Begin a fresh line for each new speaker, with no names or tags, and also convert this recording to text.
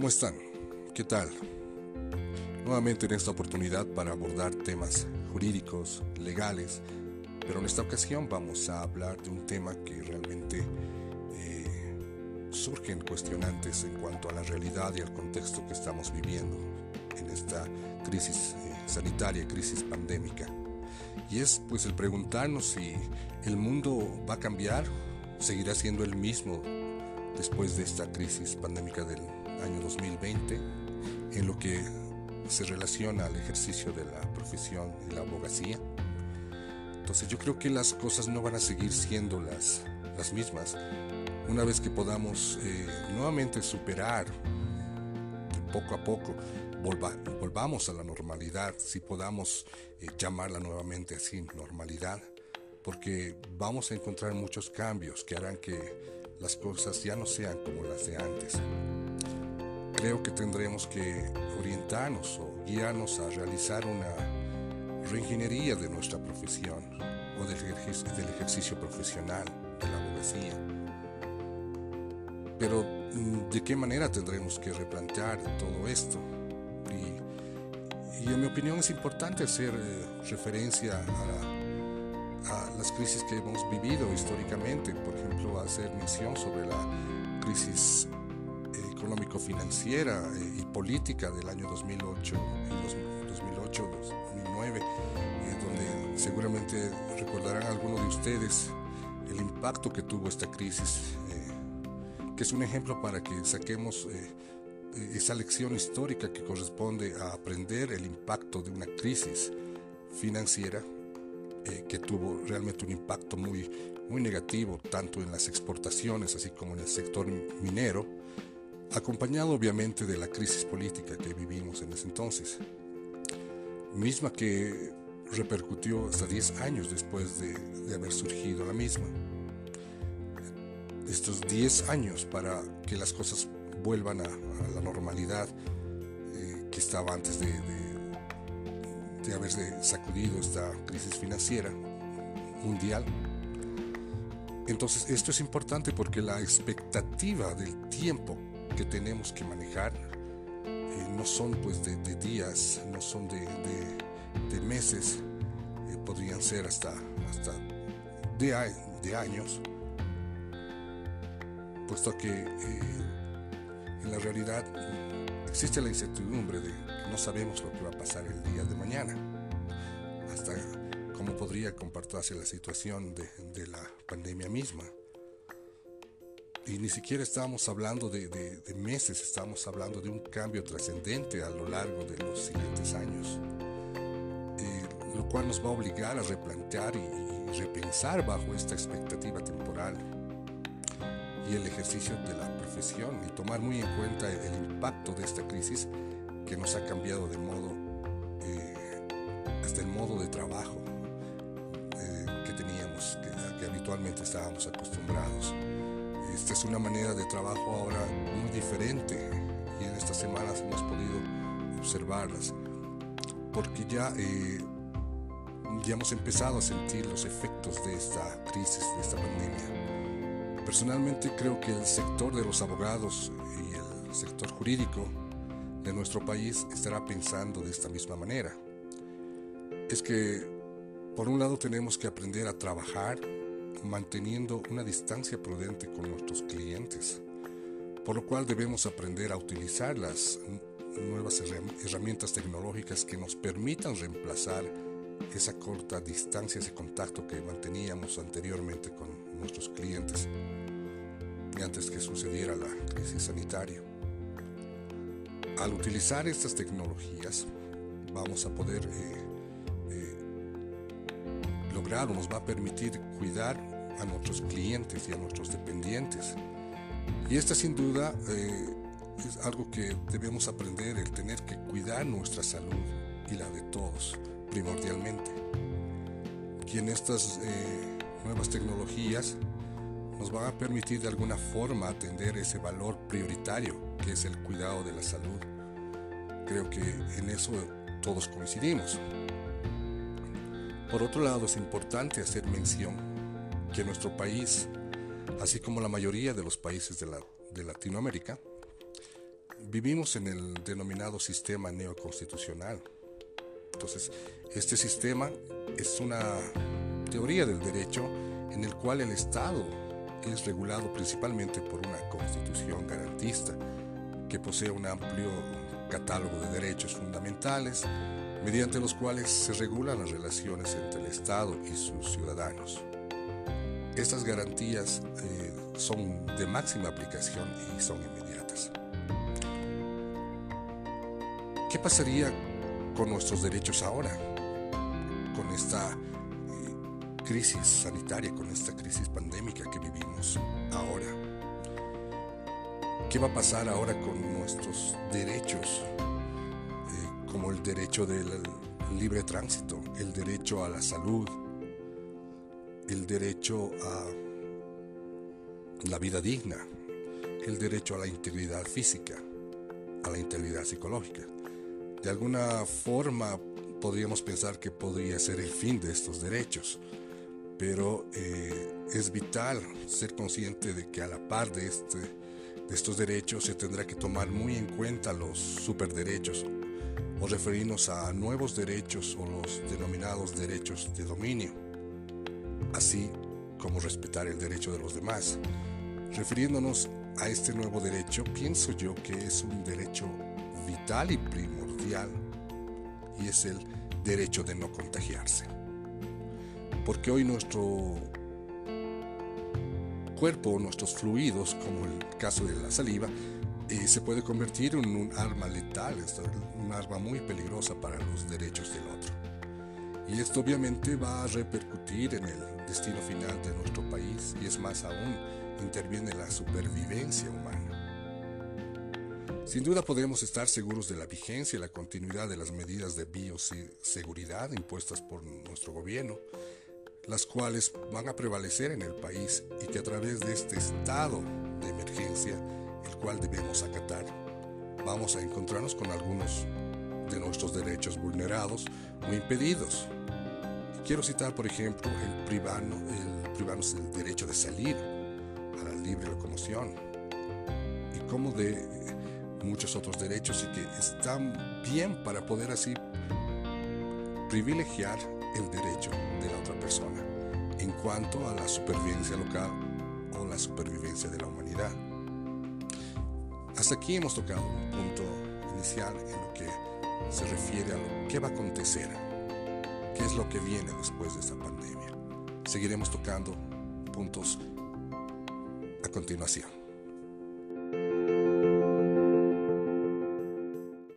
¿Cómo están? ¿Qué tal? Nuevamente en esta oportunidad para abordar temas jurídicos, legales, pero en esta ocasión vamos a hablar de un tema que realmente eh, surgen cuestionantes en cuanto a la realidad y al contexto que estamos viviendo en esta crisis eh, sanitaria, crisis pandémica. Y es pues el preguntarnos si el mundo va a cambiar, seguirá siendo el mismo después de esta crisis pandémica del año 2020 en lo que se relaciona al ejercicio de la profesión y la abogacía. Entonces yo creo que las cosas no van a seguir siendo las, las mismas una vez que podamos eh, nuevamente superar poco a poco, volvamos a la normalidad, si podamos eh, llamarla nuevamente así, normalidad, porque vamos a encontrar muchos cambios que harán que las cosas ya no sean como las de antes creo que tendremos que orientarnos o guiarnos a realizar una reingeniería de nuestra profesión o del, ejercicio profesional de la abogacía. Pero mm, ¿de qué manera tendremos que replantear todo esto? Y, en mi opinión es importante hacer eh, referencia a, a las crisis que hemos vivido históricamente, por ejemplo, hacer mención sobre la crisis económico-financiera eh, y política del año 2008 2008, 2009, donde seguramente recordarán algunos de ustedes el impacto que tuvo esta crisis, eh, que es un ejemplo para que saquemos eh, esa lección histórica que corresponde a aprender el impacto de una crisis financiera que tuvo realmente un impacto muy, muy negativo tanto en las exportaciones así como en el sector minero acompañado obviamente de la crisis política que vivimos en ese entonces, misma que repercutió hasta 10 años después de, haber surgido la misma. Estos 10 años para que las cosas vuelvan a, la normalidad eh, que estaba antes de, de, haberse sacudido esta crisis financiera mundial. Entonces esto es importante porque la expectativa del tiempo que tenemos que manejar eh, no son pues de, días, no son de, meses, eh, podrían ser hasta, hasta de, de años, puesto que eh, en la realidad existe la incertidumbre de que no sabemos lo que va a pasar el día de mañana, hasta cómo podría comportarse la situación de la pandemia misma y ni siquiera estábamos hablando de, meses, estábamos hablando de un cambio trascendente a lo largo de los siguientes años, eh, lo cual nos va a obligar a replantear y, repensar bajo esta expectativa temporal y el ejercicio de la profesión y tomar muy en cuenta el impacto de esta crisis que nos ha cambiado de modo, eh, hasta el modo de trabajo eh, que teníamos, que habitualmente estábamos acostumbrados. Es una manera de trabajo ahora muy diferente y en estas semanas hemos podido observarlas porque ya, eh, ya hemos empezado a sentir los efectos de esta crisis, de esta pandemia. Personalmente creo que el sector de los abogados y el sector jurídico de nuestro país estará pensando de esta misma manera. Es que, por un lado, tenemos que aprender a trabajar manteniendo una distancia prudente con nuestros clientes, por lo cual debemos aprender a utilizar las nuevas herramientas tecnológicas que nos permitan reemplazar esa corta distancia, ese contacto que manteníamos anteriormente con nuestros clientes antes que sucediera la crisis sanitaria. Al utilizar estas tecnologías vamos a poder eh, lograr o nos va a permitir cuidar a nuestros clientes y a nuestros dependientes. Y esta sin duda eh, es algo que debemos aprender, el tener que cuidar nuestra salud y la de todos primordialmente. Y en estas eh, nuevas tecnologías nos van a permitir de alguna forma atender ese valor prioritario que es el cuidado de la salud. Creo que en eso todos coincidimos. Por otro lado, es importante hacer mención que nuestro país, así como la mayoría de los países de, Latinoamérica, vivimos en el denominado sistema neoconstitucional. Entonces, este sistema es una teoría del derecho en el cual el Estado es regulado principalmente por una constitución garantista que posee un amplio catálogo de derechos fundamentales mediante los cuales se regulan las relaciones entre el Estado y sus ciudadanos. Estas garantías eh, son de máxima aplicación y son inmediatas. ¿Qué pasaría con nuestros derechos ahora? Con esta eh, crisis sanitaria, con esta crisis pandémica que vivimos ahora. ¿Qué va a pasar ahora con nuestros derechos, eh, como el derecho del libre tránsito, el derecho a la salud, el derecho a la vida digna, el derecho a la integridad física, a la integridad psicológica. De alguna forma podríamos pensar que podría ser el fin de estos derechos, pero eh, es vital ser consciente de que a la par de, este, de estos derechos se tendrá que tomar muy en cuenta los superderechos o referirnos a nuevos derechos o los denominados derechos de dominio así como respetar el derecho de los demás. Refiriéndonos a este nuevo derecho, pienso yo que es un derecho vital y primordial y es el derecho de no contagiarse. Porque hoy nuestro cuerpo, nuestros fluidos, como el caso de la saliva, eh, se puede convertir en un arma letal, un arma muy peligrosa para los derechos del otro. Y esto obviamente va a repercutir en el destino final de nuestro país y es más aún, interviene la supervivencia humana. Sin duda podemos estar seguros de la vigencia y la continuidad de las medidas de bioseguridad impuestas por nuestro gobierno, las cuales van a prevalecer en el país y que a través de este estado de emergencia, el cual debemos acatar, vamos a encontrarnos con algunos de nuestros derechos vulnerados o impedidos Quiero citar, por ejemplo, el privano, el privarnos del derecho de salir a la libre locomoción y como de muchos otros derechos y que están bien para poder así privilegiar el derecho de la otra persona en cuanto a la supervivencia local o la supervivencia de la humanidad. Hasta aquí hemos tocado un punto inicial en lo que se refiere a lo que va a acontecer qué es lo que viene después de esta pandemia. Seguiremos tocando puntos a continuación.